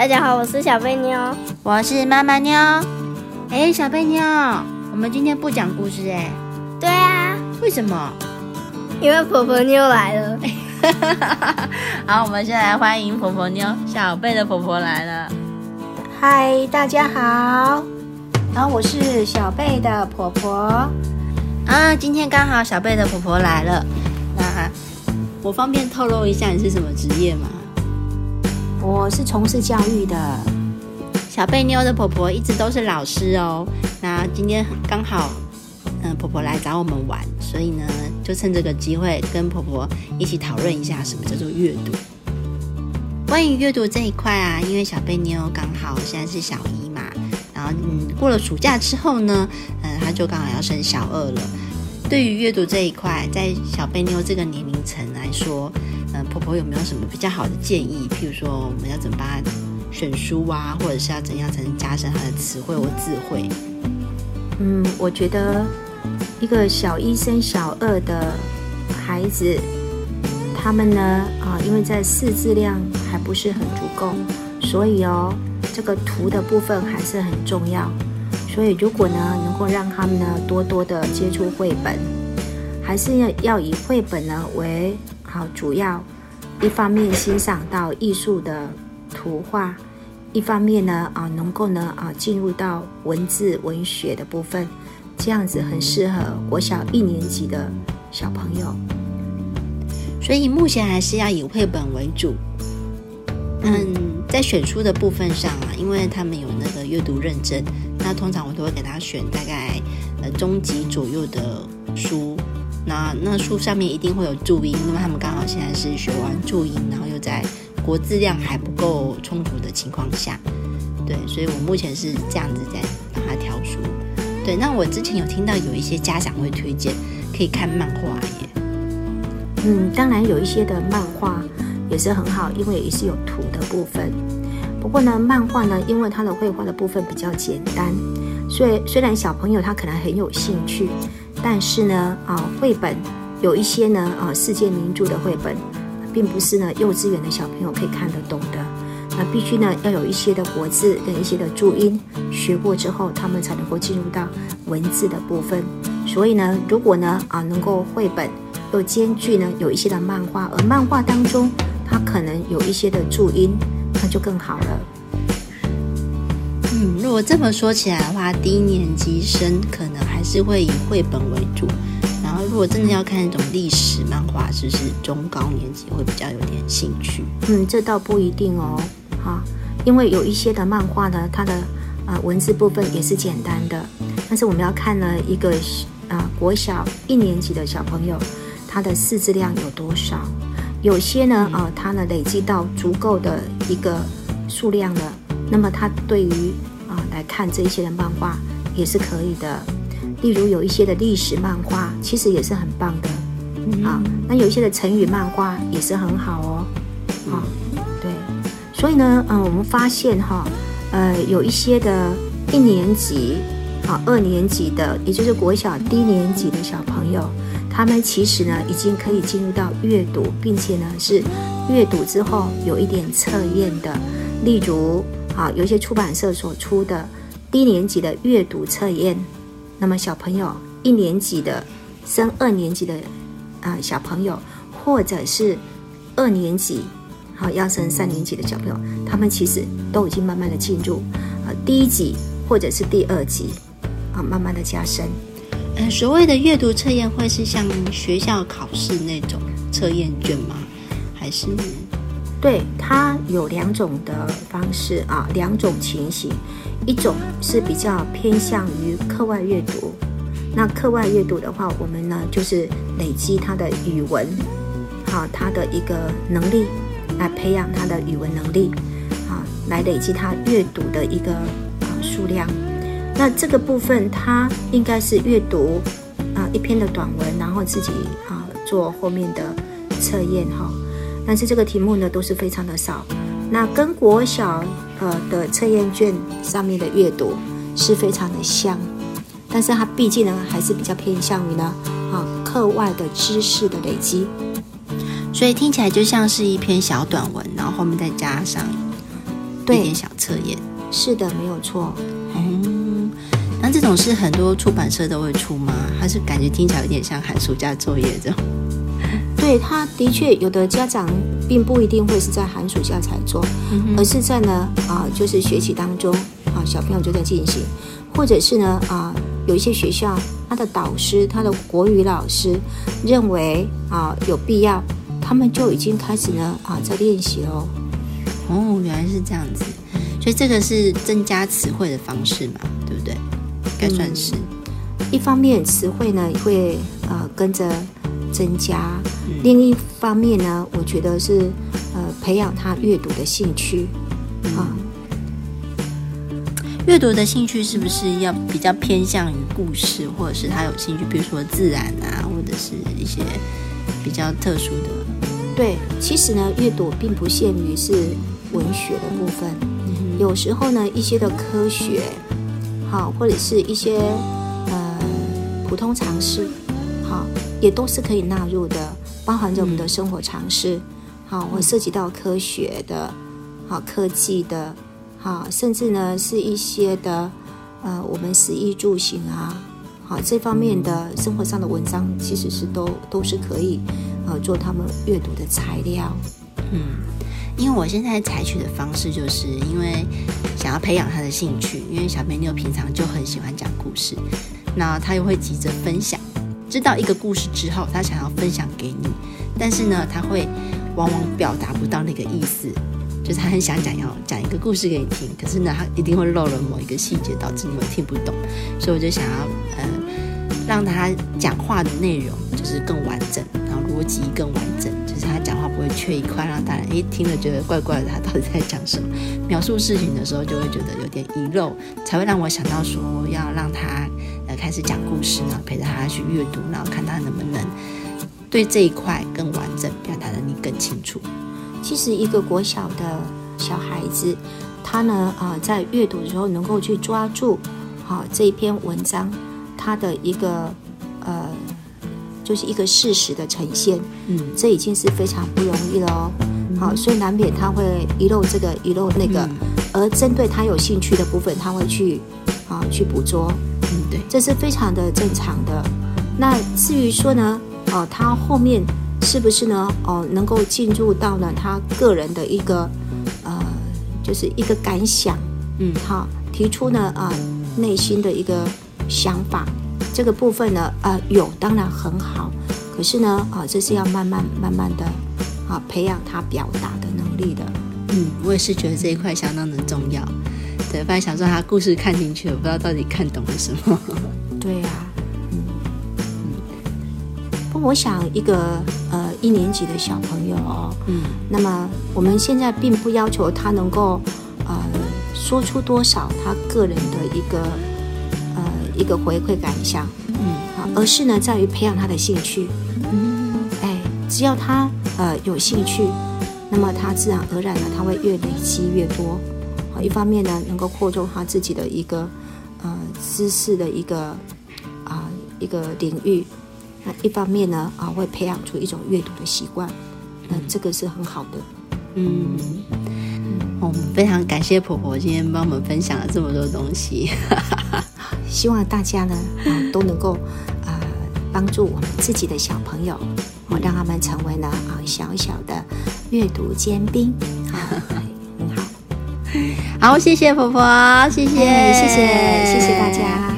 大家好，我是小贝妞，我是妈妈妞。哎，小贝妞，我们今天不讲故事哎。对啊，为什么？因为婆婆妞来了。好，我们先来欢迎婆婆妞，小贝的婆婆来了。嗨，大家好。然后我是小贝的婆婆。啊，今天刚好小贝的婆婆来了。那我方便透露一下你是什么职业吗？我是从事教育的。小贝妞的婆婆一直都是老师哦。那今天刚好，嗯，婆婆来找我们玩，所以呢，就趁这个机会跟婆婆一起讨论一下什么叫做阅读。关于阅读这一块啊，因为小贝妞刚好现在是小一嘛，然后嗯，过了暑假之后呢，嗯，她就刚好要升小二了。对于阅读这一块，在小贝妞这个年龄层来说，嗯，婆婆有没有什么比较好的建议？譬如说，我们要怎么帮她选书啊，或者是要怎样才能加深她的词汇或智慧？嗯，我觉得一个小一升小二的孩子，他们呢啊，因为在识字量还不是很足够，所以哦，这个图的部分还是很重要。所以，如果呢，能够让他们呢多多的接触绘本，还是要要以绘本呢为好主要，一方面欣赏到艺术的图画，一方面呢啊能够呢啊进入到文字文学的部分，这样子很适合国小一年级的小朋友。所以目前还是要以绘本为主。嗯，在选书的部分上啊，因为他们有那个阅读认证。那通常我都会给他选大概呃中级左右的书，那那书上面一定会有注音，因为他们刚好现在是学完注音，然后又在国字量还不够充足的情况下，对，所以我目前是这样子在帮他挑书。对，那我之前有听到有一些家长会推荐可以看漫画耶。嗯，当然有一些的漫画也是很好，因为也是有图的部分。不过呢，漫画呢，因为它的绘画的部分比较简单，所以虽然小朋友他可能很有兴趣，但是呢，啊，绘本有一些呢，啊，世界名著的绘本，并不是呢幼稚园的小朋友可以看得懂的，那必须呢要有一些的国字跟一些的注音学过之后，他们才能够进入到文字的部分。所以呢，如果呢，啊，能够绘本又兼具呢有一些的漫画，而漫画当中它可能有一些的注音。那就更好了。嗯，如果这么说起来的话，低年级生可能还是会以绘本为主。然后，如果真的要看那种历史漫画，是不是中高年级会比较有点兴趣？嗯，这倒不一定哦。哈，因为有一些的漫画呢，它的啊文字部分也是简单的。但是我们要看呢，一个啊国小一年级的小朋友，他的识字量有多少？有些呢，啊，他呢累积到足够的一个数量了，那么他对于啊来看这一些的漫画也是可以的。例如有一些的历史漫画，其实也是很棒的啊。那有一些的成语漫画也是很好哦。啊，对。所以呢，嗯，我们发现哈，呃，有一些的一年级啊、二年级的，也就是国小低年级的小朋友。他们其实呢，已经可以进入到阅读，并且呢是阅读之后有一点测验的，例如啊，有一些出版社所出的低年级的阅读测验。那么小朋友一年级的升二年级的啊小朋友，或者是二年级好要升三年级的小朋友，他们其实都已经慢慢的进入啊第一级或者是第二级啊，慢慢的加深。所谓的阅读测验会是像学校考试那种测验卷吗？还是？对，它有两种的方式啊，两种情形。一种是比较偏向于课外阅读。那课外阅读的话，我们呢就是累积他的语文，好，他的一个能力，来培养他的语文能力，啊，来累积他阅读的一个啊数量。那这个部分，它应该是阅读啊一篇的短文，然后自己啊做后面的测验哈。但是这个题目呢都是非常的少，那跟国小呃的测验卷上面的阅读是非常的像，但是它毕竟呢还是比较偏向于呢啊课外的知识的累积，所以听起来就像是一篇小短文，然后后面再加上。对点小测验。是的，没有错。嗯，那这种是很多出版社都会出吗？还是感觉听起来有点像寒暑假作业这种？对，他的确有的家长并不一定会是在寒暑假才做，而是在呢啊，就是学期当中啊，小朋友就在进行，或者是呢啊，有一些学校他的导师、他的国语老师认为啊有必要，他们就已经开始呢啊在练习喽。哦，原来是这样子，所以这个是增加词汇的方式嘛，对不对？该算是。一方面词汇呢会呃跟着增加，另一方面呢，我觉得是呃培养他阅读的兴趣。啊。阅读的兴趣是不是要比较偏向于故事，或者是他有兴趣，比如说自然啊，或者是一些比较特殊的？对，其实呢，阅读并不限于是文学的部分，有时候呢，一些的科学，好，或者是一些呃普通常识，好，也都是可以纳入的，包含着我们的生活常识，好，我涉及到科学的，好，科技的，好，甚至呢是一些的呃我们食衣住行啊，好，这方面的生活上的文章，其实是都都是可以。呃，做他们阅读的材料。嗯，因为我现在采取的方式，就是因为想要培养他的兴趣，因为小美妞平常就很喜欢讲故事，那他又会急着分享。知道一个故事之后，他想要分享给你，但是呢，他会往往表达不到那个意思，就是他很想讲要讲一个故事给你听，可是呢，他一定会漏了某一个细节，导致你们听不懂。所以我就想要呃，让他讲话的内容就是更完整。然后逻辑更完整，就是他讲话不会缺一块，让大人诶听了觉得怪怪的。他到底在讲什么？描述事情的时候就会觉得有点遗漏，才会让我想到说要让他开始讲故事呢，陪着他去阅读，然后看他能不能对这一块更完整表达能力更清楚。其实一个国小的小孩子，他呢啊在阅读的时候能够去抓住好这一篇文章，他的一个呃。就是一个事实的呈现，嗯，这已经是非常不容易了哦。好，所以难免他会遗漏这个遗漏那个，而针对他有兴趣的部分，他会去啊去捕捉，嗯，对，这是非常的正常的。那至于说呢，哦，他后面是不是呢？哦，能够进入到呢他个人的一个呃，就是一个感想，嗯，好，提出呢啊内心的一个想法。这个部分呢，呃，有当然很好，可是呢，啊，这是要慢慢慢慢的，啊，培养他表达的能力的。嗯，我也是觉得这一块相当的重要。对，本来想说他故事看进去了，不知道到底看懂了什么。对呀，嗯嗯。不，我想一个呃一年级的小朋友哦，嗯，那么我们现在并不要求他能够呃说出多少他个人的一个呃。一个回馈感想，嗯，啊，而是呢，在于培养他的兴趣，嗯，哎，只要他呃有兴趣，那么他自然而然呢，他会越累积越多，好，一方面呢，能够扩充他自己的一个呃知识的一个啊一个领域，那一方面呢，啊，会培养出一种阅读的习惯，那这个是很好的，嗯，我们非常感谢婆婆今天帮我们分享了这么多东西。希望大家呢啊都能够啊帮助我们自己的小朋友，我让他们成为呢啊小小的阅读尖兵。啊，很好谢谢婆婆谢谢。谢谢谢谢大家。